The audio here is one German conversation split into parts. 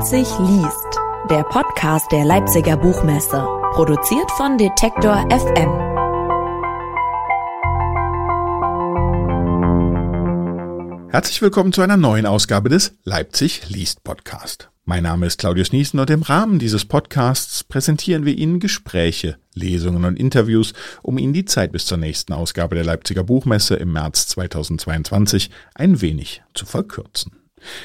Leipzig liest, der Podcast der Leipziger Buchmesse, produziert von Detektor FM. Herzlich willkommen zu einer neuen Ausgabe des Leipzig liest Podcast. Mein Name ist Claudius Niesen und im Rahmen dieses Podcasts präsentieren wir Ihnen Gespräche, Lesungen und Interviews, um Ihnen die Zeit bis zur nächsten Ausgabe der Leipziger Buchmesse im März 2022 ein wenig zu verkürzen.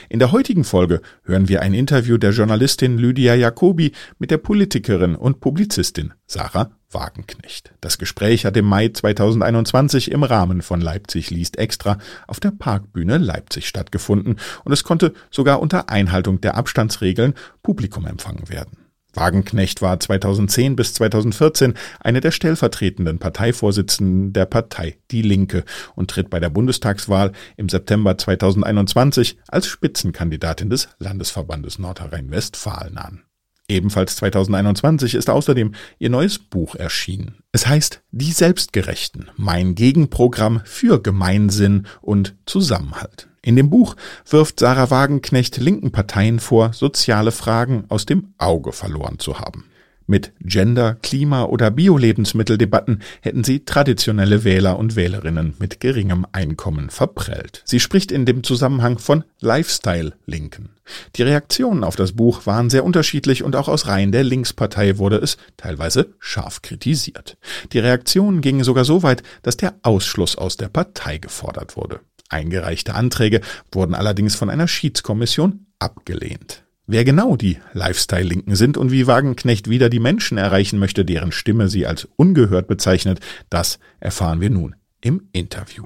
In der heutigen Folge hören wir ein Interview der Journalistin Lydia Jacobi mit der Politikerin und Publizistin Sarah Wagenknecht. Das Gespräch hat im Mai 2021 im Rahmen von Leipzig liest extra auf der Parkbühne Leipzig stattgefunden und es konnte sogar unter Einhaltung der Abstandsregeln Publikum empfangen werden. Wagenknecht war 2010 bis 2014 eine der stellvertretenden Parteivorsitzenden der Partei Die Linke und tritt bei der Bundestagswahl im September 2021 als Spitzenkandidatin des Landesverbandes Nordrhein-Westfalen an. Ebenfalls 2021 ist außerdem ihr neues Buch erschienen. Es heißt Die Selbstgerechten, mein Gegenprogramm für Gemeinsinn und Zusammenhalt. In dem Buch wirft Sarah Wagenknecht linken Parteien vor, soziale Fragen aus dem Auge verloren zu haben. Mit Gender-, Klima- oder Bio-Lebensmitteldebatten hätten sie traditionelle Wähler und Wählerinnen mit geringem Einkommen verprellt. Sie spricht in dem Zusammenhang von Lifestyle-Linken. Die Reaktionen auf das Buch waren sehr unterschiedlich und auch aus Reihen der Linkspartei wurde es teilweise scharf kritisiert. Die Reaktionen gingen sogar so weit, dass der Ausschluss aus der Partei gefordert wurde. Eingereichte Anträge wurden allerdings von einer Schiedskommission abgelehnt. Wer genau die Lifestyle-Linken sind und wie Wagenknecht wieder die Menschen erreichen möchte, deren Stimme sie als ungehört bezeichnet, das erfahren wir nun im Interview.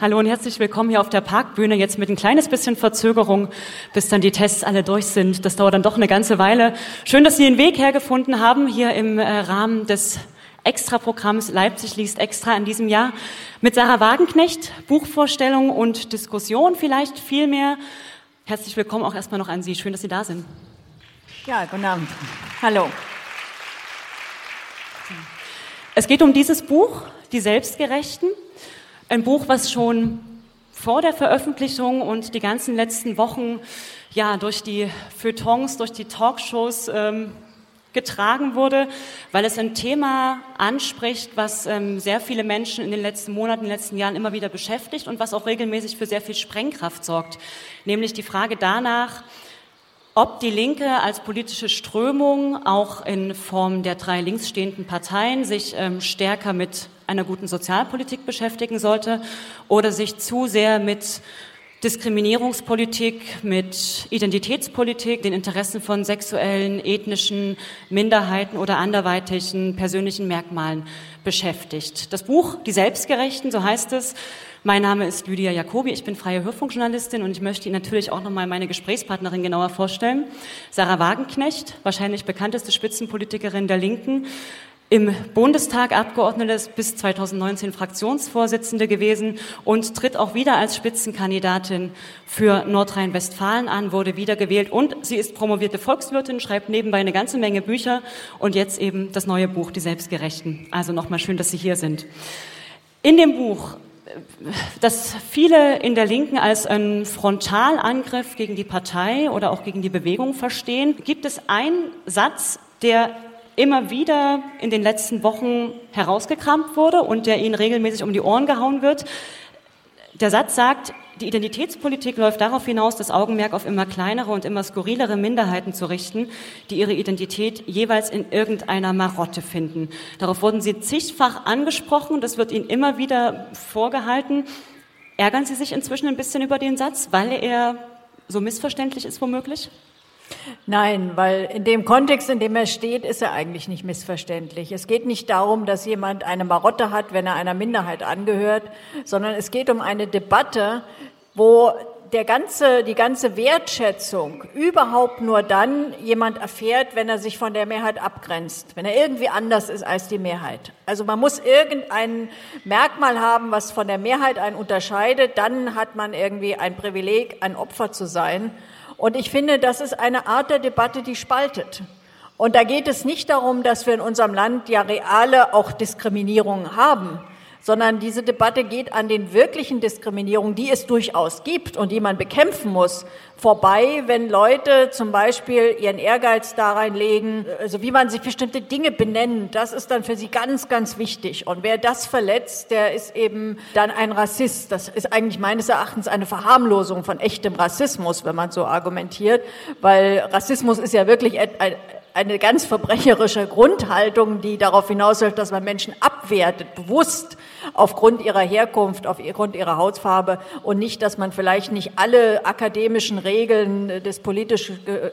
Hallo und herzlich willkommen hier auf der Parkbühne. Jetzt mit ein kleines bisschen Verzögerung, bis dann die Tests alle durch sind. Das dauert dann doch eine ganze Weile. Schön, dass Sie den Weg hergefunden haben hier im äh, Rahmen des Extraprogramms Leipzig liest extra in diesem Jahr mit Sarah Wagenknecht, Buchvorstellung und Diskussion vielleicht viel mehr. Herzlich willkommen auch erstmal noch an Sie. Schön, dass Sie da sind. Ja, guten Abend. Hallo. Es geht um dieses Buch, Die Selbstgerechten. Ein Buch, was schon vor der Veröffentlichung und die ganzen letzten Wochen ja durch die Feuilletons, durch die Talkshows ähm, getragen wurde, weil es ein Thema anspricht, was ähm, sehr viele Menschen in den letzten Monaten, in den letzten Jahren immer wieder beschäftigt und was auch regelmäßig für sehr viel Sprengkraft sorgt, nämlich die Frage danach, ob die Linke als politische Strömung auch in Form der drei links stehenden Parteien sich ähm, stärker mit einer guten Sozialpolitik beschäftigen sollte oder sich zu sehr mit Diskriminierungspolitik, mit Identitätspolitik, den Interessen von sexuellen, ethnischen Minderheiten oder anderweitigen persönlichen Merkmalen beschäftigt. Das Buch Die Selbstgerechten, so heißt es. Mein Name ist Lydia Jacobi, ich bin freie Hörfunkjournalistin und ich möchte Ihnen natürlich auch nochmal meine Gesprächspartnerin genauer vorstellen. Sarah Wagenknecht, wahrscheinlich bekannteste Spitzenpolitikerin der Linken, im Bundestag Abgeordnete bis 2019 Fraktionsvorsitzende gewesen und tritt auch wieder als Spitzenkandidatin für Nordrhein-Westfalen an, wurde wiedergewählt und sie ist promovierte Volkswirtin, schreibt nebenbei eine ganze Menge Bücher und jetzt eben das neue Buch Die Selbstgerechten. Also nochmal schön, dass Sie hier sind. In dem Buch das viele in der Linken als einen Frontalangriff gegen die Partei oder auch gegen die Bewegung verstehen, gibt es einen Satz, der immer wieder in den letzten Wochen herausgekramt wurde und der ihnen regelmäßig um die Ohren gehauen wird. Der Satz sagt, die Identitätspolitik läuft darauf hinaus, das Augenmerk auf immer kleinere und immer skurrilere Minderheiten zu richten, die ihre Identität jeweils in irgendeiner Marotte finden. Darauf wurden Sie zigfach angesprochen, das wird Ihnen immer wieder vorgehalten. Ärgern Sie sich inzwischen ein bisschen über den Satz, weil er so missverständlich ist womöglich? Nein, weil in dem Kontext, in dem er steht, ist er eigentlich nicht missverständlich. Es geht nicht darum, dass jemand eine Marotte hat, wenn er einer Minderheit angehört, sondern es geht um eine Debatte, wo der ganze, die ganze Wertschätzung überhaupt nur dann jemand erfährt, wenn er sich von der Mehrheit abgrenzt, wenn er irgendwie anders ist als die Mehrheit. Also man muss irgendein Merkmal haben, was von der Mehrheit einen unterscheidet, dann hat man irgendwie ein Privileg, ein Opfer zu sein. Und ich finde, das ist eine Art der Debatte, die spaltet. Und da geht es nicht darum, dass wir in unserem Land ja reale auch Diskriminierungen haben, sondern diese Debatte geht an den wirklichen Diskriminierungen, die es durchaus gibt und die man bekämpfen muss, vorbei, wenn Leute zum Beispiel ihren Ehrgeiz da reinlegen, also wie man sich bestimmte Dinge benennt, das ist dann für sie ganz, ganz wichtig. Und wer das verletzt, der ist eben dann ein Rassist. Das ist eigentlich meines Erachtens eine Verharmlosung von echtem Rassismus, wenn man so argumentiert, weil Rassismus ist ja wirklich ein, eine ganz verbrecherische Grundhaltung, die darauf hinausläuft, dass man Menschen abwertet, bewusst aufgrund ihrer Herkunft, aufgrund ihrer Hautfarbe und nicht, dass man vielleicht nicht alle akademischen Regeln des politisch äh,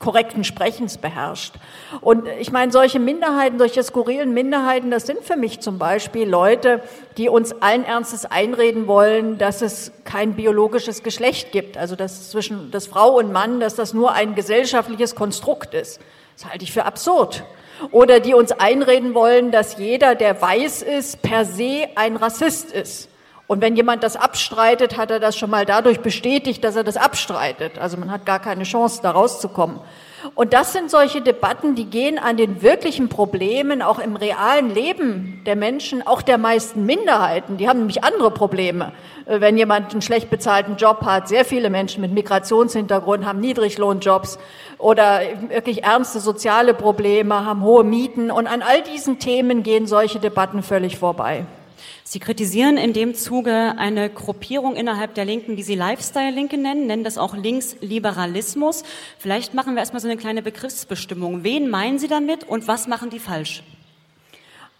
korrekten Sprechens beherrscht. Und ich meine, solche Minderheiten, solche skurrilen Minderheiten, das sind für mich zum Beispiel Leute, die uns allen Ernstes einreden wollen, dass es kein biologisches Geschlecht gibt, also dass zwischen das Frau und Mann, dass das nur ein gesellschaftliches Konstrukt ist. Das halte ich für absurd. Oder die uns einreden wollen, dass jeder, der weiß ist, per se ein Rassist ist. Und wenn jemand das abstreitet, hat er das schon mal dadurch bestätigt, dass er das abstreitet. Also man hat gar keine Chance, da rauszukommen. Und das sind solche Debatten, die gehen an den wirklichen Problemen, auch im realen Leben der Menschen, auch der meisten Minderheiten. Die haben nämlich andere Probleme. Äh, wenn jemand einen schlecht bezahlten Job hat, sehr viele Menschen mit Migrationshintergrund haben Niedriglohnjobs oder wirklich ernste soziale Probleme, haben hohe Mieten. Und an all diesen Themen gehen solche Debatten völlig vorbei. Sie kritisieren in dem Zuge eine Gruppierung innerhalb der Linken, die Sie Lifestyle-Linke nennen, nennen das auch Linksliberalismus. Vielleicht machen wir erstmal so eine kleine Begriffsbestimmung. Wen meinen Sie damit und was machen die falsch?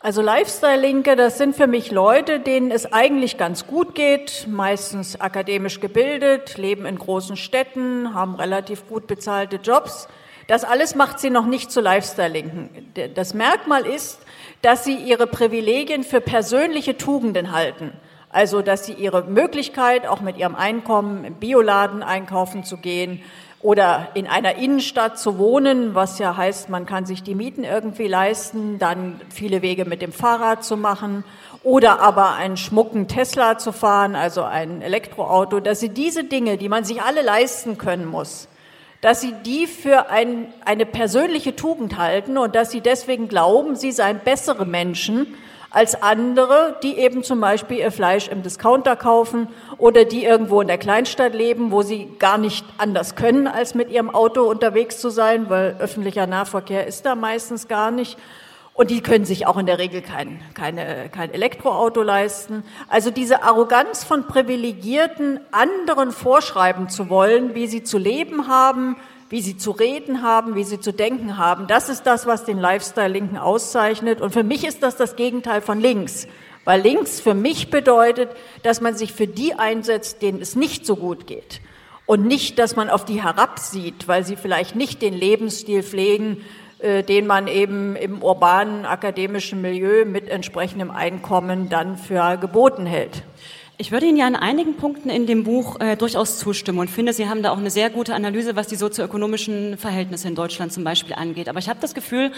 Also Lifestyle-Linke, das sind für mich Leute, denen es eigentlich ganz gut geht, meistens akademisch gebildet, leben in großen Städten, haben relativ gut bezahlte Jobs. Das alles macht sie noch nicht zu Lifestyle-Linken. Das Merkmal ist, dass sie ihre Privilegien für persönliche Tugenden halten. Also, dass sie ihre Möglichkeit, auch mit ihrem Einkommen im Bioladen einkaufen zu gehen oder in einer Innenstadt zu wohnen, was ja heißt, man kann sich die Mieten irgendwie leisten, dann viele Wege mit dem Fahrrad zu machen oder aber einen schmucken Tesla zu fahren, also ein Elektroauto, dass sie diese Dinge, die man sich alle leisten können muss, dass sie die für ein, eine persönliche Tugend halten und dass sie deswegen glauben, sie seien bessere Menschen als andere, die eben zum Beispiel ihr Fleisch im Discounter kaufen oder die irgendwo in der Kleinstadt leben, wo sie gar nicht anders können, als mit ihrem Auto unterwegs zu sein, weil öffentlicher Nahverkehr ist da meistens gar nicht. Und die können sich auch in der Regel kein, keine, kein Elektroauto leisten. Also diese Arroganz von Privilegierten, anderen vorschreiben zu wollen, wie sie zu leben haben, wie sie zu reden haben, wie sie zu denken haben, das ist das, was den Lifestyle-Linken auszeichnet. Und für mich ist das das Gegenteil von links. Weil links für mich bedeutet, dass man sich für die einsetzt, denen es nicht so gut geht. Und nicht, dass man auf die herabsieht, weil sie vielleicht nicht den Lebensstil pflegen, den man eben im urbanen akademischen Milieu mit entsprechendem Einkommen dann für geboten hält. Ich würde Ihnen ja an einigen Punkten in dem Buch äh, durchaus zustimmen und finde, Sie haben da auch eine sehr gute Analyse, was die sozioökonomischen Verhältnisse in Deutschland zum Beispiel angeht. Aber ich habe das Gefühl,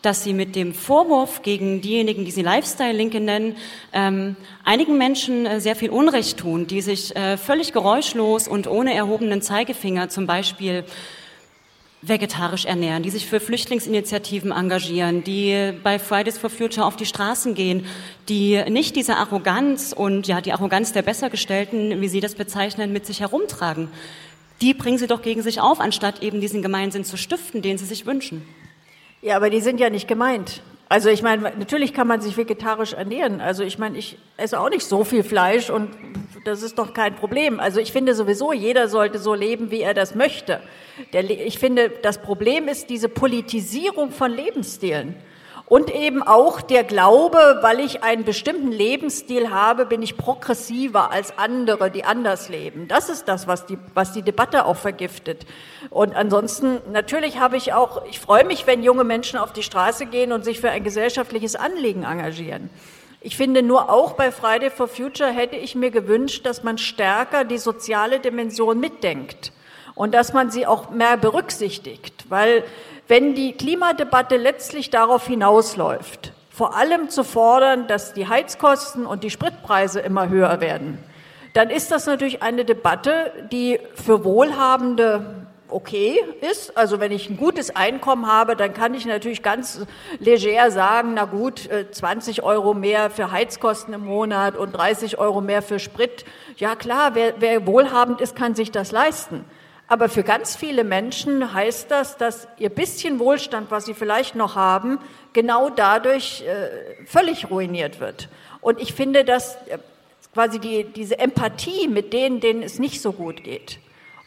dass Sie mit dem Vorwurf gegen diejenigen, die Sie Lifestyle-Linke nennen, ähm, einigen Menschen äh, sehr viel Unrecht tun, die sich äh, völlig geräuschlos und ohne erhobenen Zeigefinger zum Beispiel vegetarisch ernähren, die sich für Flüchtlingsinitiativen engagieren, die bei Fridays for Future auf die Straßen gehen, die nicht diese Arroganz und ja die Arroganz der Bessergestellten, wie Sie das bezeichnen, mit sich herumtragen. Die bringen Sie doch gegen sich auf, anstatt eben diesen Gemeinsinn zu stiften, den Sie sich wünschen. Ja, aber die sind ja nicht gemeint. Also ich meine, natürlich kann man sich vegetarisch ernähren. Also ich meine, ich esse auch nicht so viel Fleisch und das ist doch kein Problem. Also ich finde sowieso, jeder sollte so leben, wie er das möchte. Der, ich finde, das Problem ist diese Politisierung von Lebensstilen. Und eben auch der Glaube, weil ich einen bestimmten Lebensstil habe, bin ich progressiver als andere, die anders leben. Das ist das, was die, was die Debatte auch vergiftet. Und ansonsten, natürlich habe ich auch, ich freue mich, wenn junge Menschen auf die Straße gehen und sich für ein gesellschaftliches Anliegen engagieren. Ich finde nur auch bei Friday for Future hätte ich mir gewünscht, dass man stärker die soziale Dimension mitdenkt und dass man sie auch mehr berücksichtigt, weil wenn die Klimadebatte letztlich darauf hinausläuft, vor allem zu fordern, dass die Heizkosten und die Spritpreise immer höher werden, dann ist das natürlich eine Debatte, die für wohlhabende okay ist. Also wenn ich ein gutes Einkommen habe, dann kann ich natürlich ganz leger sagen, na gut, 20 äh, Euro mehr für Heizkosten im Monat und 30 Euro mehr für Sprit. Ja klar, wer, wer wohlhabend ist, kann sich das leisten. Aber für ganz viele Menschen heißt das, dass ihr bisschen Wohlstand, was sie vielleicht noch haben, genau dadurch äh, völlig ruiniert wird. Und ich finde, dass äh, quasi die, diese Empathie mit denen, denen es nicht so gut geht,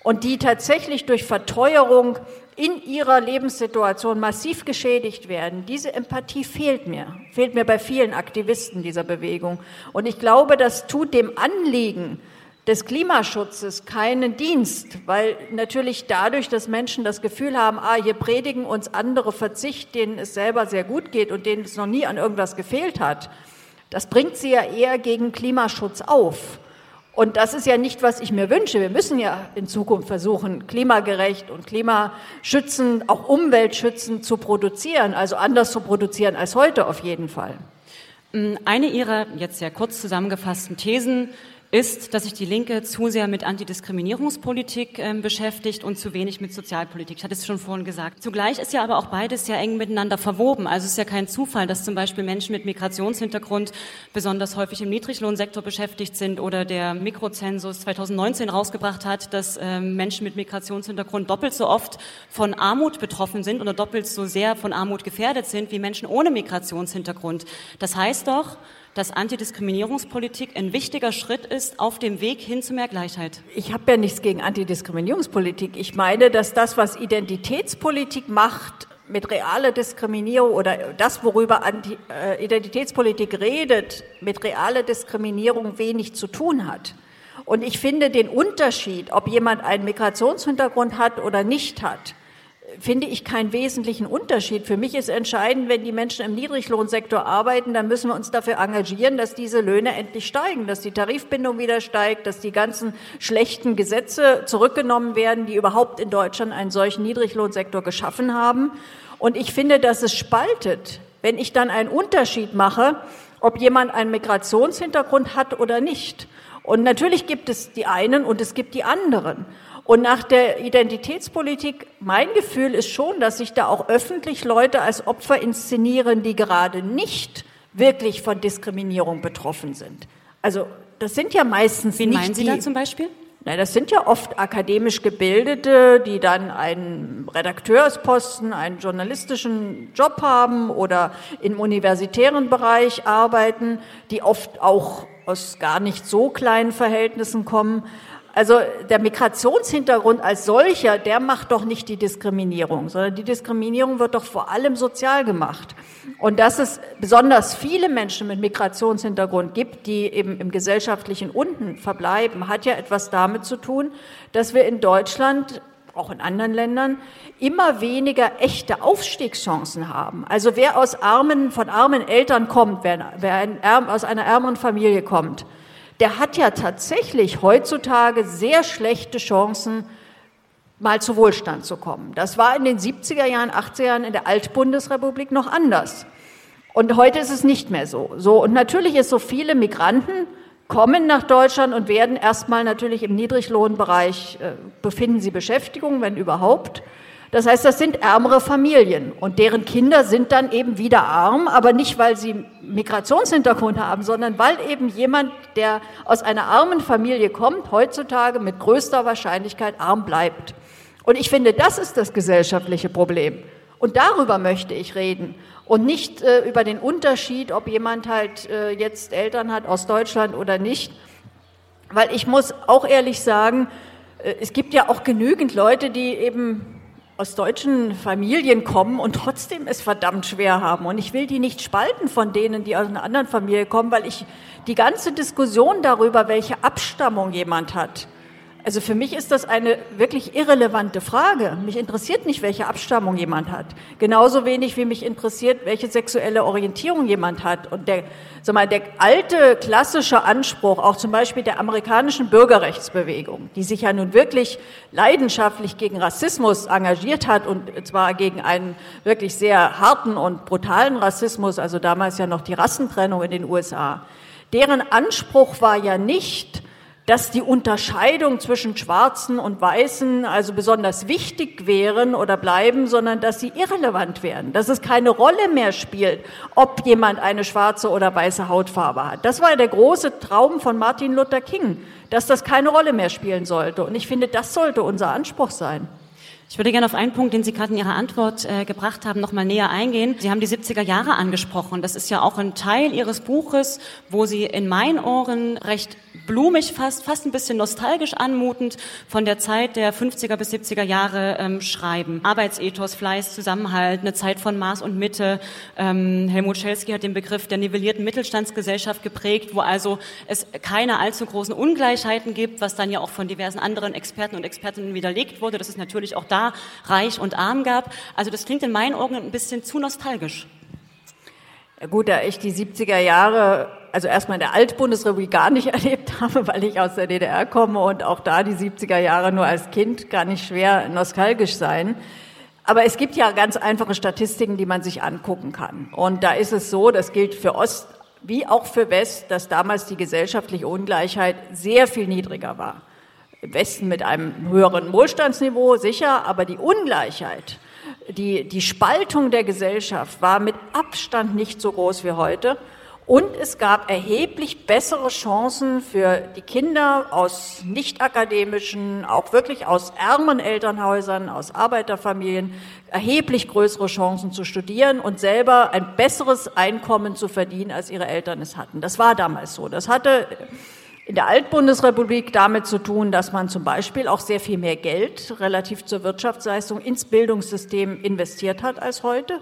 und die tatsächlich durch Verteuerung in ihrer Lebenssituation massiv geschädigt werden. Diese Empathie fehlt mir, fehlt mir bei vielen Aktivisten dieser Bewegung. Und ich glaube, das tut dem Anliegen des Klimaschutzes keinen Dienst, weil natürlich dadurch, dass Menschen das Gefühl haben, ah, hier predigen uns andere Verzicht, denen es selber sehr gut geht und denen es noch nie an irgendwas gefehlt hat, das bringt sie ja eher gegen Klimaschutz auf. Und das ist ja nicht, was ich mir wünsche. Wir müssen ja in Zukunft versuchen, klimagerecht und klimaschützend, auch umweltschützend zu produzieren, also anders zu produzieren als heute auf jeden Fall. Eine Ihrer jetzt sehr kurz zusammengefassten Thesen ist, dass sich die Linke zu sehr mit Antidiskriminierungspolitik äh, beschäftigt und zu wenig mit Sozialpolitik. Ich hatte es schon vorhin gesagt. Zugleich ist ja aber auch beides sehr eng miteinander verwoben. Also es ist ja kein Zufall, dass zum Beispiel Menschen mit Migrationshintergrund besonders häufig im Niedriglohnsektor beschäftigt sind oder der Mikrozensus 2019 rausgebracht hat, dass äh, Menschen mit Migrationshintergrund doppelt so oft von Armut betroffen sind oder doppelt so sehr von Armut gefährdet sind wie Menschen ohne Migrationshintergrund. Das heißt doch, dass Antidiskriminierungspolitik ein wichtiger Schritt ist auf dem Weg hin zu mehr Gleichheit. Ich habe ja nichts gegen Antidiskriminierungspolitik. Ich meine, dass das, was Identitätspolitik macht, mit realer Diskriminierung oder das, worüber Anti äh, Identitätspolitik redet, mit realer Diskriminierung wenig zu tun hat. Und ich finde den Unterschied, ob jemand einen Migrationshintergrund hat oder nicht hat, finde ich keinen wesentlichen Unterschied. Für mich ist entscheidend, wenn die Menschen im Niedriglohnsektor arbeiten, dann müssen wir uns dafür engagieren, dass diese Löhne endlich steigen, dass die Tarifbindung wieder steigt, dass die ganzen schlechten Gesetze zurückgenommen werden, die überhaupt in Deutschland einen solchen Niedriglohnsektor geschaffen haben. Und ich finde, dass es spaltet, wenn ich dann einen Unterschied mache, ob jemand einen Migrationshintergrund hat oder nicht. Und natürlich gibt es die einen und es gibt die anderen. Und nach der Identitätspolitik, mein Gefühl ist schon, dass sich da auch öffentlich Leute als Opfer inszenieren, die gerade nicht wirklich von Diskriminierung betroffen sind. Also das sind ja meistens Wen nicht meinen Sie die, da zum Beispiel? Na, das sind ja oft akademisch Gebildete, die dann einen Redakteursposten, einen journalistischen Job haben oder im universitären Bereich arbeiten, die oft auch aus gar nicht so kleinen Verhältnissen kommen. Also der Migrationshintergrund als solcher, der macht doch nicht die Diskriminierung, sondern die Diskriminierung wird doch vor allem sozial gemacht. Und dass es besonders viele Menschen mit Migrationshintergrund gibt, die eben im gesellschaftlichen Unten verbleiben, hat ja etwas damit zu tun, dass wir in Deutschland auch in anderen Ländern, immer weniger echte Aufstiegschancen haben. Also wer aus armen, von armen Eltern kommt, wer, wer ein, aus einer ärmeren Familie kommt, der hat ja tatsächlich heutzutage sehr schlechte Chancen, mal zu Wohlstand zu kommen. Das war in den 70er Jahren, 80er Jahren in der Altbundesrepublik noch anders. Und heute ist es nicht mehr so. So, und natürlich ist so viele Migranten kommen nach Deutschland und werden erstmal natürlich im Niedriglohnbereich, äh, befinden sie Beschäftigung, wenn überhaupt. Das heißt, das sind ärmere Familien und deren Kinder sind dann eben wieder arm, aber nicht, weil sie Migrationshintergrund haben, sondern weil eben jemand, der aus einer armen Familie kommt, heutzutage mit größter Wahrscheinlichkeit arm bleibt. Und ich finde, das ist das gesellschaftliche Problem. Und darüber möchte ich reden und nicht äh, über den Unterschied, ob jemand halt äh, jetzt Eltern hat aus Deutschland oder nicht. Weil ich muss auch ehrlich sagen, äh, es gibt ja auch genügend Leute, die eben aus deutschen Familien kommen und trotzdem es verdammt schwer haben. Und ich will die nicht spalten von denen, die aus einer anderen Familie kommen, weil ich die ganze Diskussion darüber, welche Abstammung jemand hat, also für mich ist das eine wirklich irrelevante Frage. Mich interessiert nicht, welche Abstammung jemand hat. Genauso wenig wie mich interessiert, welche sexuelle Orientierung jemand hat. Und der, sag mal, der alte klassische Anspruch, auch zum Beispiel der amerikanischen Bürgerrechtsbewegung, die sich ja nun wirklich leidenschaftlich gegen Rassismus engagiert hat und zwar gegen einen wirklich sehr harten und brutalen Rassismus, also damals ja noch die Rassentrennung in den USA. Deren Anspruch war ja nicht, dass die Unterscheidung zwischen Schwarzen und Weißen also besonders wichtig wären oder bleiben, sondern dass sie irrelevant wären, dass es keine Rolle mehr spielt, ob jemand eine schwarze oder weiße Hautfarbe hat. Das war der große Traum von Martin Luther King, dass das keine Rolle mehr spielen sollte. Und ich finde, das sollte unser Anspruch sein. Ich würde gerne auf einen Punkt, den Sie gerade in Ihrer Antwort äh, gebracht haben, noch mal näher eingehen. Sie haben die 70er Jahre angesprochen. Das ist ja auch ein Teil Ihres Buches, wo Sie in meinen Ohren recht blumig fast, fast ein bisschen nostalgisch anmutend von der Zeit der 50er bis 70er Jahre ähm, schreiben. Arbeitsethos, Fleiß, Zusammenhalt, eine Zeit von Maß und Mitte. Ähm, Helmut Schelsky hat den Begriff der nivellierten Mittelstandsgesellschaft geprägt, wo also es keine allzu großen Ungleichheiten gibt, was dann ja auch von diversen anderen Experten und Expertinnen widerlegt wurde. Das ist natürlich auch da reich und arm gab. Also das klingt in meinen Augen ein bisschen zu nostalgisch. Ja, gut, da ich die 70er Jahre, also erstmal in der Altbundesrepublik gar nicht erlebt habe, weil ich aus der DDR komme und auch da die 70er Jahre nur als Kind gar nicht schwer nostalgisch sein. Aber es gibt ja ganz einfache Statistiken, die man sich angucken kann. Und da ist es so, das gilt für Ost wie auch für West, dass damals die gesellschaftliche Ungleichheit sehr viel niedriger war im Westen mit einem höheren Wohlstandsniveau, sicher, aber die Ungleichheit, die, die Spaltung der Gesellschaft war mit Abstand nicht so groß wie heute. Und es gab erheblich bessere Chancen für die Kinder aus nicht akademischen, auch wirklich aus ärmeren Elternhäusern, aus Arbeiterfamilien, erheblich größere Chancen zu studieren und selber ein besseres Einkommen zu verdienen, als ihre Eltern es hatten. Das war damals so. Das hatte in der Altbundesrepublik damit zu tun, dass man zum Beispiel auch sehr viel mehr Geld relativ zur Wirtschaftsleistung ins Bildungssystem investiert hat als heute.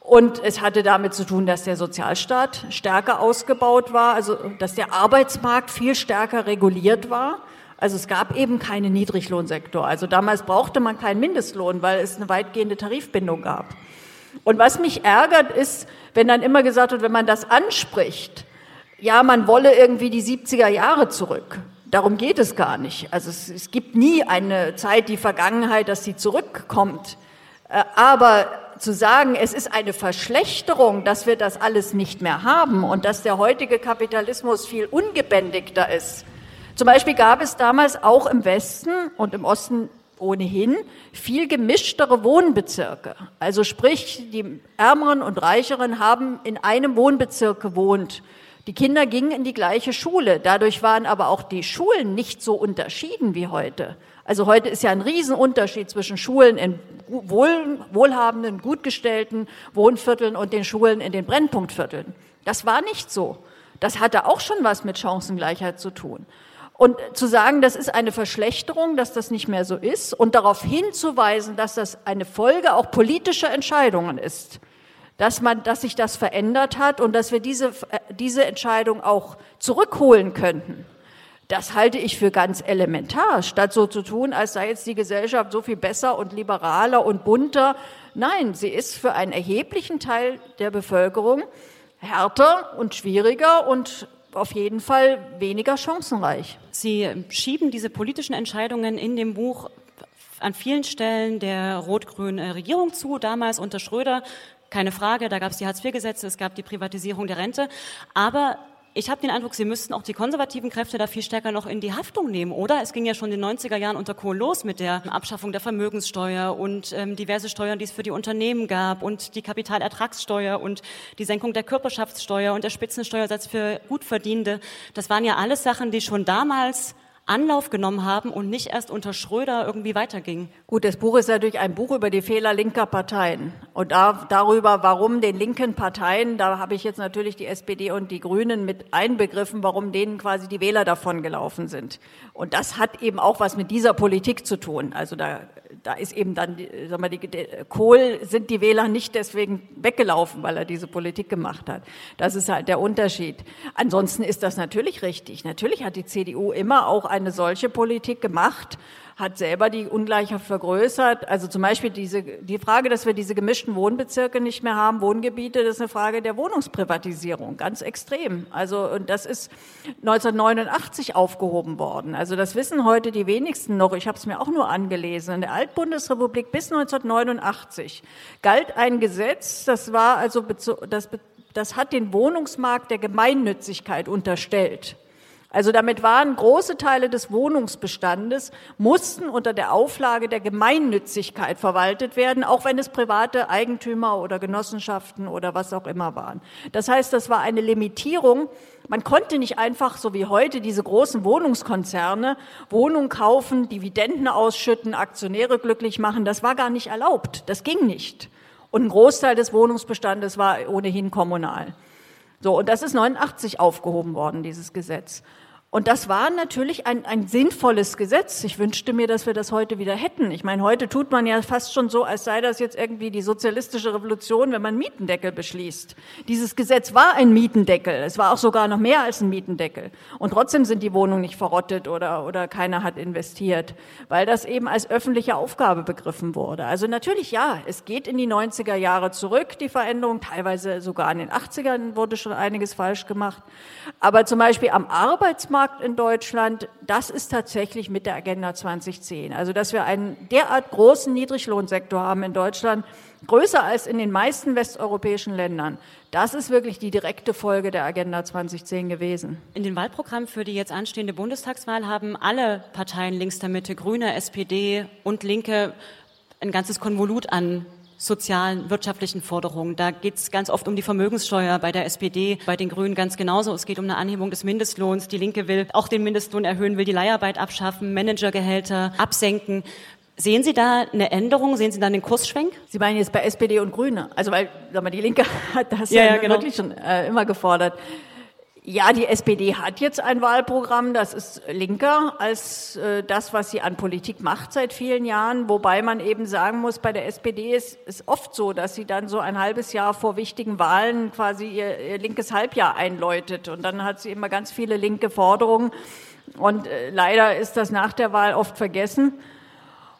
Und es hatte damit zu tun, dass der Sozialstaat stärker ausgebaut war, also dass der Arbeitsmarkt viel stärker reguliert war. Also es gab eben keinen Niedriglohnsektor. Also damals brauchte man keinen Mindestlohn, weil es eine weitgehende Tarifbindung gab. Und was mich ärgert, ist, wenn dann immer gesagt wird, wenn man das anspricht, ja, man wolle irgendwie die 70er Jahre zurück. Darum geht es gar nicht. Also es, es gibt nie eine Zeit, die Vergangenheit, dass sie zurückkommt. Äh, aber zu sagen, es ist eine Verschlechterung, dass wir das alles nicht mehr haben und dass der heutige Kapitalismus viel ungebändigter ist. Zum Beispiel gab es damals auch im Westen und im Osten ohnehin viel gemischtere Wohnbezirke. Also sprich, die Ärmeren und Reicheren haben in einem Wohnbezirk gewohnt. Die Kinder gingen in die gleiche Schule. Dadurch waren aber auch die Schulen nicht so unterschieden wie heute. Also heute ist ja ein Riesenunterschied zwischen Schulen in wohl, wohlhabenden, gutgestellten Wohnvierteln und den Schulen in den Brennpunktvierteln. Das war nicht so. Das hatte auch schon was mit Chancengleichheit zu tun. Und zu sagen, das ist eine Verschlechterung, dass das nicht mehr so ist und darauf hinzuweisen, dass das eine Folge auch politischer Entscheidungen ist, dass man, dass sich das verändert hat und dass wir diese, diese Entscheidung auch zurückholen könnten. Das halte ich für ganz elementar, statt so zu tun, als sei jetzt die Gesellschaft so viel besser und liberaler und bunter. Nein, sie ist für einen erheblichen Teil der Bevölkerung härter und schwieriger und auf jeden Fall weniger chancenreich. Sie schieben diese politischen Entscheidungen in dem Buch an vielen Stellen der rot-grünen Regierung zu, damals unter Schröder. Keine Frage, da gab es die Hartz-IV-Gesetze, es gab die Privatisierung der Rente. Aber ich habe den Eindruck, Sie müssten auch die konservativen Kräfte da viel stärker noch in die Haftung nehmen, oder? Es ging ja schon in den 90er Jahren unter Kohl los mit der Abschaffung der Vermögenssteuer und ähm, diverse Steuern, die es für die Unternehmen gab und die Kapitalertragssteuer und die Senkung der Körperschaftssteuer und der Spitzensteuersatz für Gutverdienende. Das waren ja alles Sachen, die schon damals Anlauf genommen haben und nicht erst unter Schröder irgendwie weiterging. Gut, das Buch ist natürlich ein Buch über die Fehler linker Parteien und da, darüber, warum den linken Parteien, da habe ich jetzt natürlich die SPD und die Grünen mit einbegriffen, warum denen quasi die Wähler davon gelaufen sind. Und das hat eben auch was mit dieser Politik zu tun. Also da da ist eben dann, sag mal, die, Kohl sind die Wähler nicht deswegen weggelaufen, weil er diese Politik gemacht hat. Das ist halt der Unterschied. Ansonsten ist das natürlich richtig. Natürlich hat die CDU immer auch eine solche Politik gemacht, hat selber die Ungleichheit vergrößert. Also zum Beispiel diese, die Frage, dass wir diese gemischten Wohnbezirke nicht mehr haben, Wohngebiete, das ist eine Frage der Wohnungsprivatisierung, ganz extrem. Also und das ist 1989 aufgehoben worden. Also das wissen heute die wenigsten noch. Ich habe es mir auch nur angelesen. In der Altbundesrepublik bis 1989 galt ein Gesetz, das war also das, das hat den Wohnungsmarkt der Gemeinnützigkeit unterstellt. Also damit waren große Teile des Wohnungsbestandes, mussten unter der Auflage der Gemeinnützigkeit verwaltet werden, auch wenn es private Eigentümer oder Genossenschaften oder was auch immer waren. Das heißt, das war eine Limitierung. Man konnte nicht einfach, so wie heute, diese großen Wohnungskonzerne Wohnungen kaufen, Dividenden ausschütten, Aktionäre glücklich machen. Das war gar nicht erlaubt. Das ging nicht. Und ein Großteil des Wohnungsbestandes war ohnehin kommunal. So, und das ist 89 aufgehoben worden, dieses Gesetz. Und das war natürlich ein, ein sinnvolles Gesetz. Ich wünschte mir, dass wir das heute wieder hätten. Ich meine, heute tut man ja fast schon so, als sei das jetzt irgendwie die sozialistische Revolution, wenn man Mietendeckel beschließt. Dieses Gesetz war ein Mietendeckel. Es war auch sogar noch mehr als ein Mietendeckel. Und trotzdem sind die Wohnungen nicht verrottet oder, oder keiner hat investiert, weil das eben als öffentliche Aufgabe begriffen wurde. Also natürlich ja, es geht in die 90er Jahre zurück, die Veränderung. Teilweise sogar in den 80ern wurde schon einiges falsch gemacht. Aber zum Beispiel am Arbeitsmarkt Arbeitsmarkt in Deutschland, das ist tatsächlich mit der Agenda 2010. Also, dass wir einen derart großen Niedriglohnsektor haben in Deutschland, größer als in den meisten westeuropäischen Ländern. Das ist wirklich die direkte Folge der Agenda 2010 gewesen. In den Wahlprogrammen für die jetzt anstehende Bundestagswahl haben alle Parteien links der Mitte, Grüne, SPD und Linke, ein ganzes Konvolut an sozialen, wirtschaftlichen Forderungen. Da geht es ganz oft um die Vermögenssteuer bei der SPD, bei den Grünen ganz genauso. Es geht um eine Anhebung des Mindestlohns. Die Linke will auch den Mindestlohn erhöhen, will die Leiharbeit abschaffen, Managergehälter absenken. Sehen Sie da eine Änderung? Sehen Sie da einen Kursschwenk? Sie meinen jetzt bei SPD und Grüne? Also weil, sag mal, die Linke hat das ja, ja genau. wirklich schon äh, immer gefordert. Ja, die SPD hat jetzt ein Wahlprogramm, das ist linker als äh, das, was sie an Politik macht seit vielen Jahren. Wobei man eben sagen muss, bei der SPD ist es oft so, dass sie dann so ein halbes Jahr vor wichtigen Wahlen quasi ihr, ihr linkes Halbjahr einläutet. Und dann hat sie immer ganz viele linke Forderungen. Und äh, leider ist das nach der Wahl oft vergessen.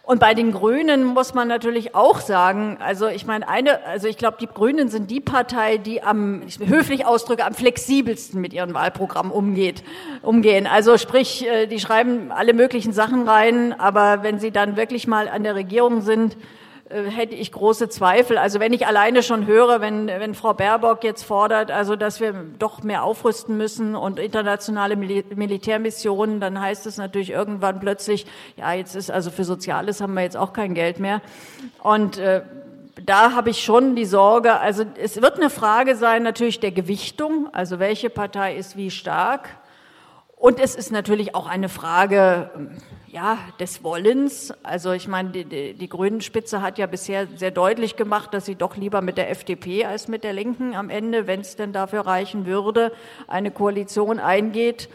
Und bei den Grünen muss man natürlich auch sagen, also ich meine, eine, also ich glaube, die Grünen sind die Partei, die am, ich höflich ausdrücke, am flexibelsten mit ihrem Wahlprogramm umgeht, umgehen. Also sprich, äh, die schreiben alle möglichen Sachen rein, aber wenn sie dann wirklich mal an der Regierung sind, hätte ich große Zweifel. Also wenn ich alleine schon höre, wenn, wenn Frau Baerbock jetzt fordert, also dass wir doch mehr aufrüsten müssen und internationale Mil Militärmissionen, dann heißt es natürlich irgendwann plötzlich, ja, jetzt ist also für Soziales haben wir jetzt auch kein Geld mehr. Und äh, da habe ich schon die Sorge, also es wird eine Frage sein natürlich der Gewichtung, also welche Partei ist wie stark. Und es ist natürlich auch eine Frage, ja, des Wollens. Also ich meine, die, die, die Grünen-Spitze hat ja bisher sehr deutlich gemacht, dass sie doch lieber mit der FDP als mit der Linken am Ende, wenn es denn dafür reichen würde, eine Koalition eingeht.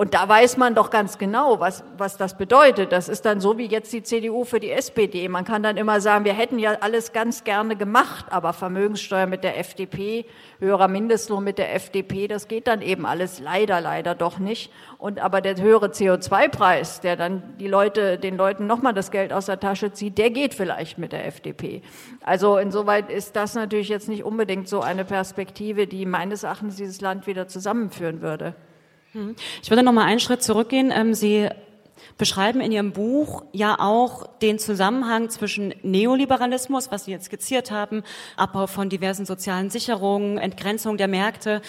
Und da weiß man doch ganz genau, was, was das bedeutet. Das ist dann so wie jetzt die CDU für die SPD. Man kann dann immer sagen, wir hätten ja alles ganz gerne gemacht, aber Vermögenssteuer mit der FDP, höherer Mindestlohn mit der FDP, das geht dann eben alles leider, leider doch nicht. Und aber der höhere CO2-Preis, der dann die Leute, den Leuten nochmal das Geld aus der Tasche zieht, der geht vielleicht mit der FDP. Also insoweit ist das natürlich jetzt nicht unbedingt so eine Perspektive, die meines Erachtens dieses Land wieder zusammenführen würde. Hm. Ich würde noch mal einen Schritt zurückgehen. Ähm, Sie beschreiben in Ihrem Buch ja auch den Zusammenhang zwischen Neoliberalismus, was Sie jetzt skizziert haben, Abbau von diversen sozialen Sicherungen, Entgrenzung der Märkte,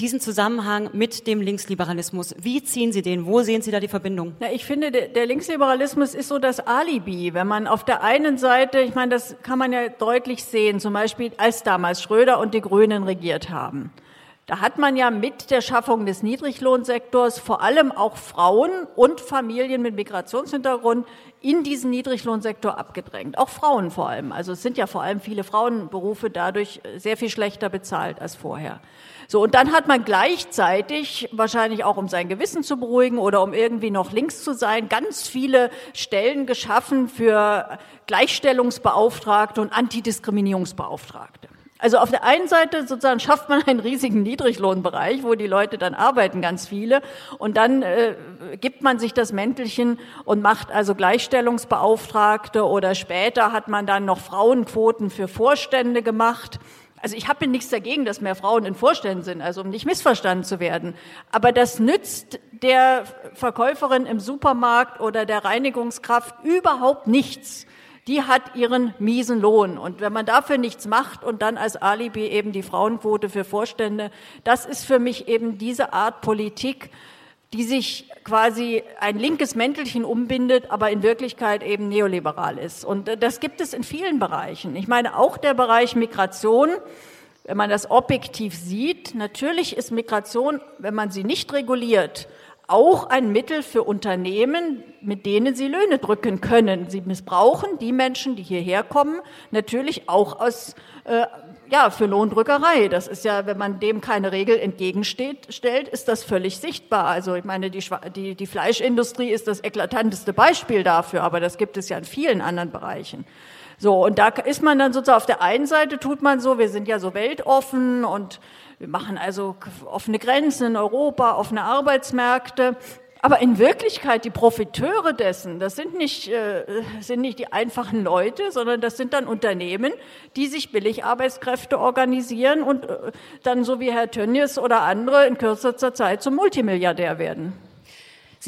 diesen Zusammenhang mit dem Linksliberalismus. Wie ziehen Sie den? Wo sehen Sie da die Verbindung? Ja, ich finde, der Linksliberalismus ist so das Alibi. Wenn man auf der einen Seite, ich meine, das kann man ja deutlich sehen, zum Beispiel als damals Schröder und die Grünen regiert haben. Da hat man ja mit der Schaffung des Niedriglohnsektors vor allem auch Frauen und Familien mit Migrationshintergrund in diesen Niedriglohnsektor abgedrängt. Auch Frauen vor allem. Also es sind ja vor allem viele Frauenberufe dadurch sehr viel schlechter bezahlt als vorher. So, und dann hat man gleichzeitig, wahrscheinlich auch um sein Gewissen zu beruhigen oder um irgendwie noch links zu sein, ganz viele Stellen geschaffen für Gleichstellungsbeauftragte und Antidiskriminierungsbeauftragte. Also auf der einen Seite sozusagen schafft man einen riesigen Niedriglohnbereich, wo die Leute dann arbeiten, ganz viele, und dann äh, gibt man sich das Mäntelchen und macht also Gleichstellungsbeauftragte oder später hat man dann noch Frauenquoten für Vorstände gemacht. Also ich habe nichts dagegen, dass mehr Frauen in Vorständen sind, also um nicht missverstanden zu werden. Aber das nützt der Verkäuferin im Supermarkt oder der Reinigungskraft überhaupt nichts die hat ihren miesen Lohn. Und wenn man dafür nichts macht und dann als Alibi eben die Frauenquote für Vorstände, das ist für mich eben diese Art Politik, die sich quasi ein linkes Mäntelchen umbindet, aber in Wirklichkeit eben neoliberal ist. Und das gibt es in vielen Bereichen. Ich meine, auch der Bereich Migration, wenn man das objektiv sieht, natürlich ist Migration, wenn man sie nicht reguliert, auch ein Mittel für Unternehmen, mit denen sie Löhne drücken können. Sie missbrauchen die Menschen, die hierher kommen, natürlich auch aus äh, ja, für Lohndrückerei. Das ist ja, wenn man dem keine Regel entgegensteht, stellt, ist das völlig sichtbar. Also ich meine, die, die, die Fleischindustrie ist das eklatanteste Beispiel dafür, aber das gibt es ja in vielen anderen Bereichen. So, und da ist man dann sozusagen auf der einen Seite tut man so, wir sind ja so weltoffen und wir machen also offene Grenzen in Europa, offene Arbeitsmärkte. Aber in Wirklichkeit, die Profiteure dessen, das sind nicht, äh, sind nicht die einfachen Leute, sondern das sind dann Unternehmen, die sich Billigarbeitskräfte organisieren und äh, dann, so wie Herr Tönnies oder andere, in kürzester Zeit zum Multimilliardär werden.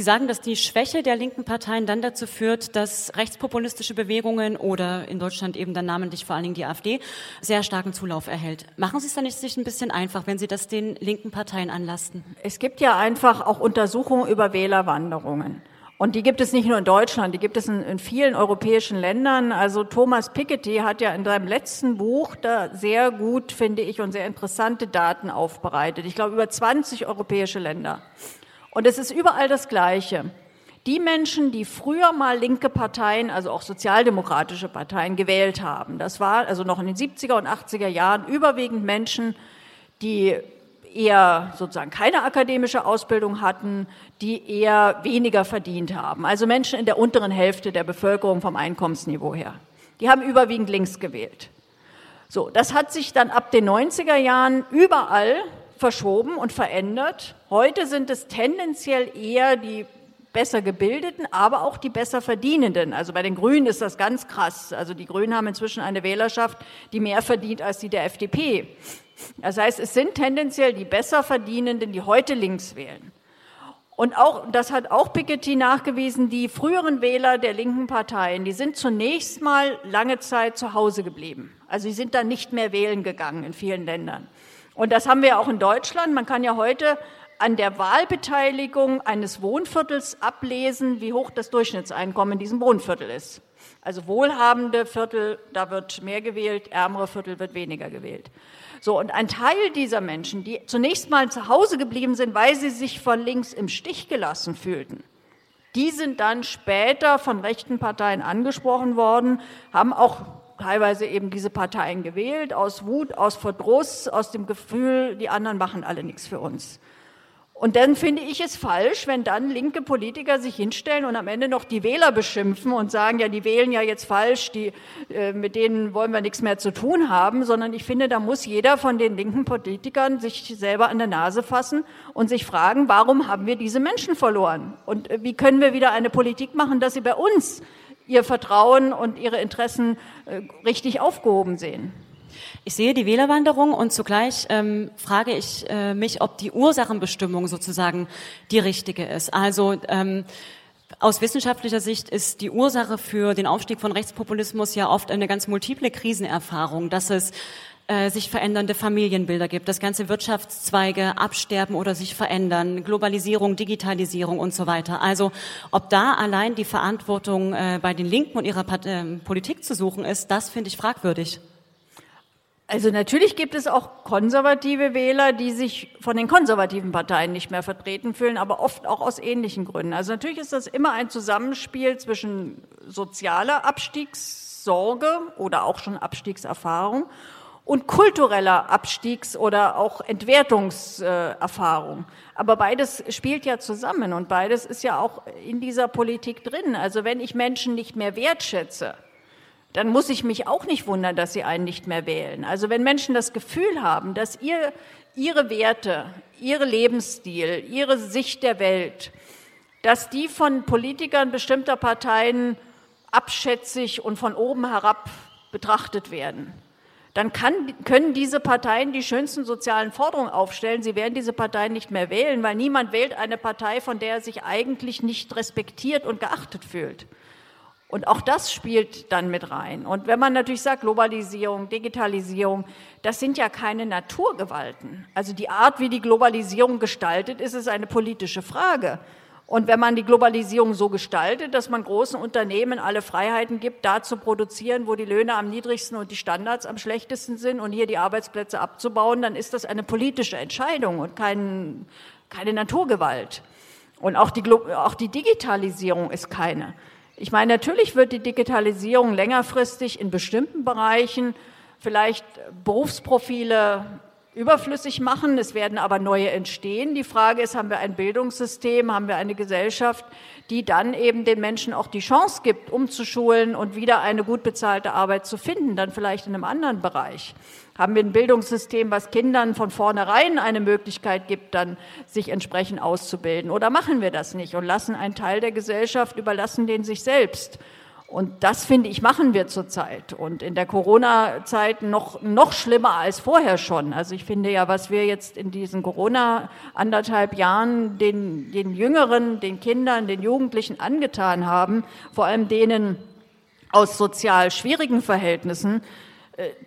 Sie sagen, dass die Schwäche der linken Parteien dann dazu führt, dass rechtspopulistische Bewegungen oder in Deutschland eben dann namentlich vor allen Dingen die AfD sehr starken Zulauf erhält. Machen Sie es dann nicht sich ein bisschen einfach, wenn Sie das den linken Parteien anlasten? Es gibt ja einfach auch Untersuchungen über Wählerwanderungen. Und die gibt es nicht nur in Deutschland, die gibt es in, in, vielen europäischen Ländern. Also Thomas Piketty hat ja in seinem letzten Buch da sehr gut, finde ich, und sehr interessante Daten aufbereitet. Ich glaube, über 20 europäische Länder. Und es ist überall das Gleiche. Die Menschen, die früher mal linke Parteien, also auch sozialdemokratische Parteien gewählt haben, das war also noch in den 70er und 80er Jahren überwiegend Menschen, die eher sozusagen keine akademische Ausbildung hatten, die eher weniger verdient haben. Also Menschen in der unteren Hälfte der Bevölkerung vom Einkommensniveau her. Die haben überwiegend links gewählt. So, das hat sich dann ab den 90er Jahren überall verschoben und verändert. Heute sind es tendenziell eher die besser gebildeten, aber auch die besser verdienenden. Also bei den Grünen ist das ganz krass. Also die Grünen haben inzwischen eine Wählerschaft, die mehr verdient als die der FDP. Das heißt, es sind tendenziell die besser verdienenden, die heute links wählen. Und auch, das hat auch Piketty nachgewiesen, die früheren Wähler der linken Parteien, die sind zunächst mal lange Zeit zu Hause geblieben. Also sie sind dann nicht mehr wählen gegangen in vielen Ländern. Und das haben wir auch in Deutschland. Man kann ja heute an der Wahlbeteiligung eines Wohnviertels ablesen, wie hoch das Durchschnittseinkommen in diesem Wohnviertel ist. Also wohlhabende Viertel, da wird mehr gewählt, ärmere Viertel wird weniger gewählt. So, und ein Teil dieser Menschen, die zunächst mal zu Hause geblieben sind, weil sie sich von links im Stich gelassen fühlten, die sind dann später von rechten Parteien angesprochen worden, haben auch teilweise eben diese Parteien gewählt, aus Wut, aus Verdruss, aus dem Gefühl, die anderen machen alle nichts für uns. Und dann finde ich es falsch, wenn dann linke Politiker sich hinstellen und am Ende noch die Wähler beschimpfen und sagen, ja, die wählen ja jetzt falsch, die, äh, mit denen wollen wir nichts mehr zu tun haben, sondern ich finde, da muss jeder von den linken Politikern sich selber an der Nase fassen und sich fragen, warum haben wir diese Menschen verloren? Und äh, wie können wir wieder eine Politik machen, dass sie bei uns ihr Vertrauen und ihre Interessen äh, richtig aufgehoben sehen. Ich sehe die Wählerwanderung und zugleich ähm, frage ich äh, mich, ob die Ursachenbestimmung sozusagen die richtige ist. Also ähm, aus wissenschaftlicher Sicht ist die Ursache für den Aufstieg von Rechtspopulismus ja oft eine ganz multiple Krisenerfahrung, dass es äh, sich verändernde Familienbilder gibt, dass ganze Wirtschaftszweige absterben oder sich verändern, Globalisierung, Digitalisierung und so weiter. Also ob da allein die Verantwortung äh, bei den Linken und ihrer äh, Politik zu suchen ist, das finde ich fragwürdig. Also natürlich gibt es auch konservative Wähler, die sich von den konservativen Parteien nicht mehr vertreten fühlen, aber oft auch aus ähnlichen Gründen. Also natürlich ist das immer ein Zusammenspiel zwischen sozialer Abstiegssorge oder auch schon Abstiegserfahrung und kultureller Abstiegs- oder auch Entwertungserfahrung. Aber beides spielt ja zusammen und beides ist ja auch in dieser Politik drin. Also wenn ich Menschen nicht mehr wertschätze, dann muss ich mich auch nicht wundern, dass sie einen nicht mehr wählen. Also wenn Menschen das Gefühl haben, dass ihr, ihre Werte, ihre Lebensstil, ihre Sicht der Welt, dass die von Politikern bestimmter Parteien abschätzig und von oben herab betrachtet werden, dann kann, können diese Parteien die schönsten sozialen Forderungen aufstellen. Sie werden diese Parteien nicht mehr wählen, weil niemand wählt eine Partei, von der er sich eigentlich nicht respektiert und geachtet fühlt. Und auch das spielt dann mit rein. Und wenn man natürlich sagt, Globalisierung, Digitalisierung, das sind ja keine Naturgewalten. Also die Art, wie die Globalisierung gestaltet ist, ist eine politische Frage. Und wenn man die Globalisierung so gestaltet, dass man großen Unternehmen alle Freiheiten gibt, da zu produzieren, wo die Löhne am niedrigsten und die Standards am schlechtesten sind und hier die Arbeitsplätze abzubauen, dann ist das eine politische Entscheidung und kein, keine Naturgewalt. Und auch die, auch die Digitalisierung ist keine. Ich meine, natürlich wird die Digitalisierung längerfristig in bestimmten Bereichen vielleicht Berufsprofile überflüssig machen, es werden aber neue entstehen. Die Frage ist, haben wir ein Bildungssystem, haben wir eine Gesellschaft, die dann eben den Menschen auch die Chance gibt, umzuschulen und wieder eine gut bezahlte Arbeit zu finden, dann vielleicht in einem anderen Bereich. Haben wir ein Bildungssystem, was Kindern von vornherein eine Möglichkeit gibt, dann sich entsprechend auszubilden? Oder machen wir das nicht und lassen einen Teil der Gesellschaft überlassen den sich selbst? Und das, finde ich, machen wir zurzeit. Und in der Corona-Zeit noch, noch schlimmer als vorher schon. Also ich finde ja, was wir jetzt in diesen Corona anderthalb Jahren den, den Jüngeren, den Kindern, den Jugendlichen angetan haben, vor allem denen aus sozial schwierigen Verhältnissen,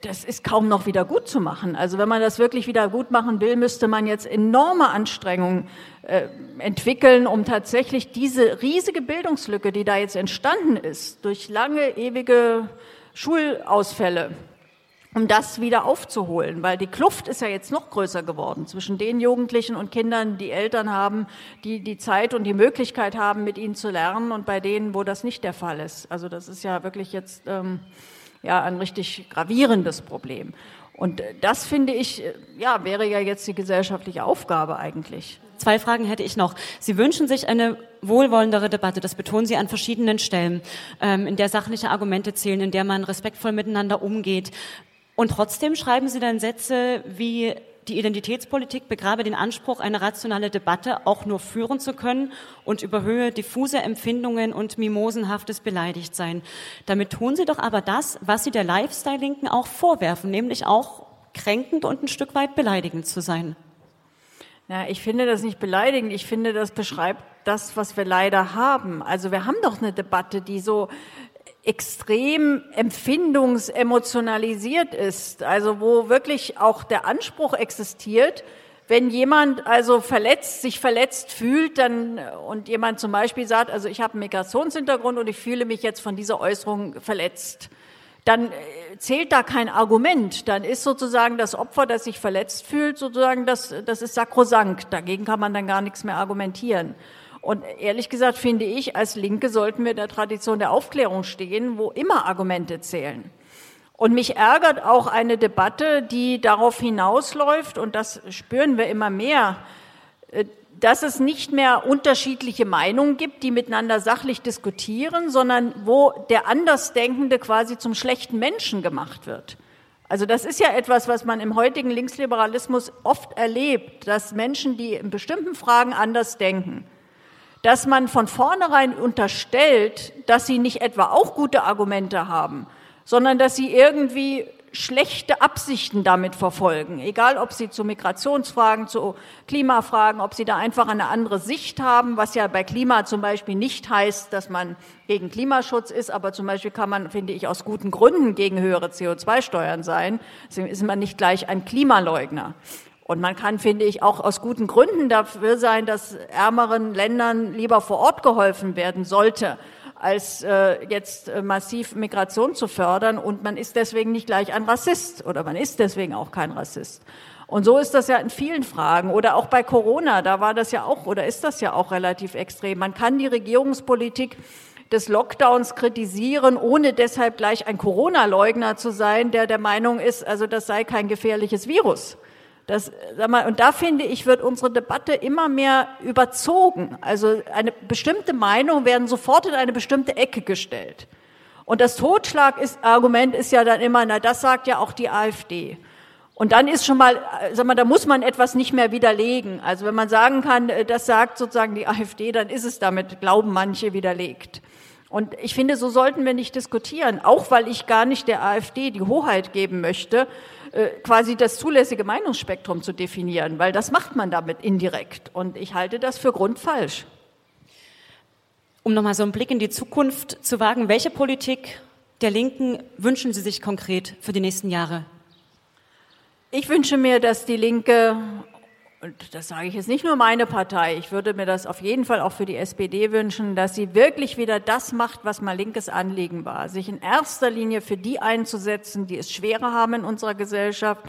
das ist kaum noch wieder gut zu machen. Also wenn man das wirklich wieder gut machen will, müsste man jetzt enorme Anstrengungen äh, entwickeln, um tatsächlich diese riesige Bildungslücke, die da jetzt entstanden ist, durch lange, ewige Schulausfälle, um das wieder aufzuholen, weil die Kluft ist ja jetzt noch größer geworden zwischen den Jugendlichen und Kindern, die Eltern haben, die die Zeit und die Möglichkeit haben, mit ihnen zu lernen und bei denen, wo das nicht der Fall ist. Also das ist ja wirklich jetzt ähm, ja ein richtig gravierendes Problem. Und äh, das finde ich, äh, ja, wäre ja jetzt die gesellschaftliche Aufgabe eigentlich. Zwei Fragen hätte ich noch. Sie wünschen sich eine wohlwollendere Debatte, das betonen Sie an verschiedenen Stellen, ähm, in der sachliche Argumente zählen, in der man respektvoll miteinander umgeht. Und trotzdem schreiben Sie dann Sätze wie die Identitätspolitik begrabe den Anspruch, eine rationale Debatte auch nur führen zu können und überhöhe diffuse Empfindungen und mimosenhaftes Beleidigtsein. Damit tun Sie doch aber das, was Sie der Lifestyle-Linken auch vorwerfen, nämlich auch kränkend und ein Stück weit beleidigend zu sein. Ja, ich finde das nicht beleidigend. Ich finde, das beschreibt das, was wir leider haben. Also wir haben doch eine Debatte, die so extrem empfindungsemotionalisiert ist, also wo wirklich auch der Anspruch existiert, wenn jemand also verletzt, sich verletzt fühlt, dann und jemand zum Beispiel sagt, also ich habe einen Migrationshintergrund und ich fühle mich jetzt von dieser Äußerung verletzt, dann äh, zählt da kein Argument. Dann ist sozusagen das Opfer, das sich verletzt fühlt, sozusagen das, das ist sakrosankt. Dagegen kann man dann gar nichts mehr argumentieren. Und ehrlich gesagt finde ich, als Linke sollten wir der Tradition der Aufklärung stehen, wo immer Argumente zählen. Und mich ärgert auch eine Debatte, die darauf hinausläuft, und das spüren wir immer mehr, äh, dass es nicht mehr unterschiedliche Meinungen gibt, die miteinander sachlich diskutieren, sondern wo der Andersdenkende quasi zum schlechten Menschen gemacht wird. Also das ist ja etwas, was man im heutigen Linksliberalismus oft erlebt, dass Menschen, die in bestimmten Fragen anders denken, dass man von vornherein unterstellt, dass sie nicht etwa auch gute Argumente haben, sondern dass sie irgendwie schlechte Absichten damit verfolgen, egal ob sie zu Migrationsfragen, zu Klimafragen, ob sie da einfach eine andere Sicht haben, was ja bei Klima zum Beispiel nicht heißt, dass man gegen Klimaschutz ist, aber zum Beispiel kann man, finde ich, aus guten Gründen gegen höhere CO2-Steuern sein. Deswegen ist man nicht gleich ein Klimaleugner. Und man kann, finde ich, auch aus guten Gründen dafür sein, dass ärmeren Ländern lieber vor Ort geholfen werden sollte, als äh, jetzt äh, massiv Migration zu fördern. Und man ist deswegen nicht gleich ein Rassist oder man ist deswegen auch kein Rassist. Und so ist das ja in vielen Fragen. Oder auch bei Corona, da war das ja auch oder ist das ja auch relativ extrem. Man kann die Regierungspolitik des Lockdowns kritisieren, ohne deshalb gleich ein Corona-Leugner zu sein, der der Meinung ist, also das sei kein gefährliches Virus. Das, sag mal, und da finde ich, wird unsere Debatte immer mehr überzogen. Also eine bestimmte Meinung werden sofort in eine bestimmte Ecke gestellt. Und das Totschlagargument ist ja dann immer, na, das sagt ja auch die AfD. Und dann ist schon mal, sag mal, da muss man etwas nicht mehr widerlegen. Also wenn man sagen kann, äh, das sagt sozusagen die AfD, dann ist es damit, glauben manche, widerlegt. Und ich finde, so sollten wir nicht diskutieren, auch weil ich gar nicht der AfD die Hoheit geben möchte, quasi das zulässige Meinungsspektrum zu definieren, weil das macht man damit indirekt. Und ich halte das für grundfalsch. Um nochmal so einen Blick in die Zukunft zu wagen, welche Politik der Linken wünschen Sie sich konkret für die nächsten Jahre? Ich wünsche mir, dass die Linke und das sage ich jetzt nicht nur meine Partei, ich würde mir das auf jeden Fall auch für die SPD wünschen, dass sie wirklich wieder das macht, was mal linkes Anliegen war, sich in erster Linie für die einzusetzen, die es schwerer haben in unserer Gesellschaft,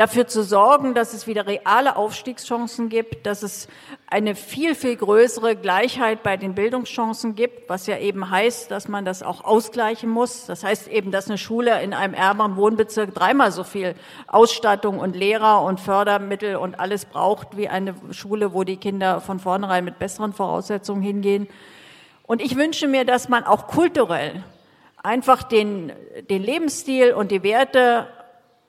dafür zu sorgen, dass es wieder reale Aufstiegschancen gibt, dass es eine viel, viel größere Gleichheit bei den Bildungschancen gibt, was ja eben heißt, dass man das auch ausgleichen muss. Das heißt eben, dass eine Schule in einem ärmeren Wohnbezirk dreimal so viel Ausstattung und Lehrer und Fördermittel und alles braucht, wie eine Schule, wo die Kinder von vornherein mit besseren Voraussetzungen hingehen. Und ich wünsche mir, dass man auch kulturell einfach den, den Lebensstil und die Werte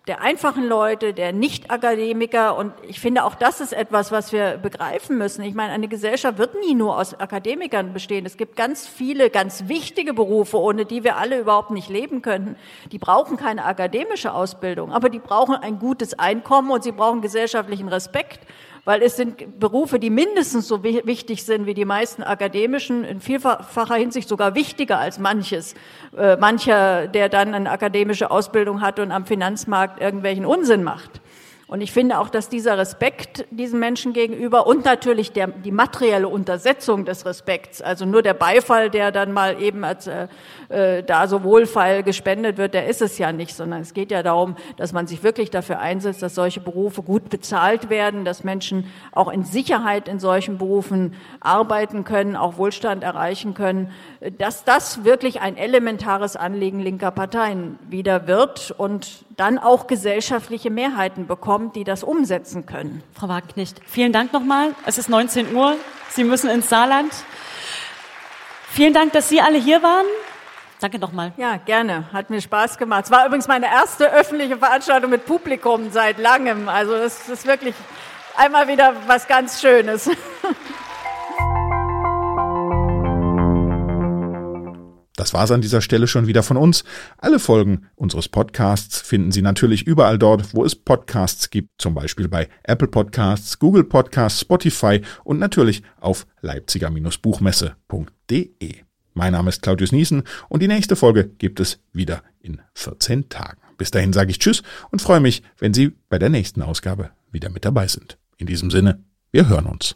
der einfachen Leute, der Nicht-Akademiker. Und ich finde, auch das ist etwas, was wir begreifen müssen. Ich meine, eine Gesellschaft wird nie nur aus Akademikern bestehen. Es gibt ganz viele, ganz wichtige Berufe, ohne die wir alle überhaupt nicht leben könnten. Die brauchen keine akademische Ausbildung, aber die brauchen ein gutes Einkommen und sie brauchen gesellschaftlichen Respekt weil es sind Berufe, die mindestens so wichtig sind wie die meisten akademischen, in vielfacher Hinsicht sogar wichtiger als manches. Äh, mancher, der dann eine akademische Ausbildung hat und am Finanzmarkt irgendwelchen Unsinn macht. Und ich finde auch, dass dieser Respekt diesen Menschen gegenüber und natürlich der, die materielle Untersetzung des Respekts, also nur der Beifall, der dann mal eben als äh, äh, da so wohlfeil gespendet wird, der ist es ja nicht, sondern es geht ja darum, dass man sich wirklich dafür einsetzt, dass solche Berufe gut bezahlt werden, dass Menschen auch in Sicherheit in solchen Berufen arbeiten können, auch Wohlstand erreichen können, dass das wirklich ein elementares Anliegen linker Parteien wieder wird und dann auch gesellschaftliche Mehrheiten bekommt, die das umsetzen können. Frau Wagenknecht, vielen Dank nochmal. Es ist 19 Uhr. Sie müssen ins Saarland. Vielen Dank, dass Sie alle hier waren. Danke nochmal. Ja, gerne. Hat mir Spaß gemacht. Es war übrigens meine erste öffentliche Veranstaltung mit Publikum seit langem. Also es ist wirklich einmal wieder was ganz Schönes. Das war's an dieser Stelle schon wieder von uns. Alle Folgen unseres Podcasts finden Sie natürlich überall dort, wo es Podcasts gibt, zum Beispiel bei Apple Podcasts, Google Podcasts, Spotify und natürlich auf leipziger-buchmesse.de. Mein Name ist Claudius Niesen und die nächste Folge gibt es wieder in 14 Tagen. Bis dahin sage ich Tschüss und freue mich, wenn Sie bei der nächsten Ausgabe wieder mit dabei sind. In diesem Sinne, wir hören uns.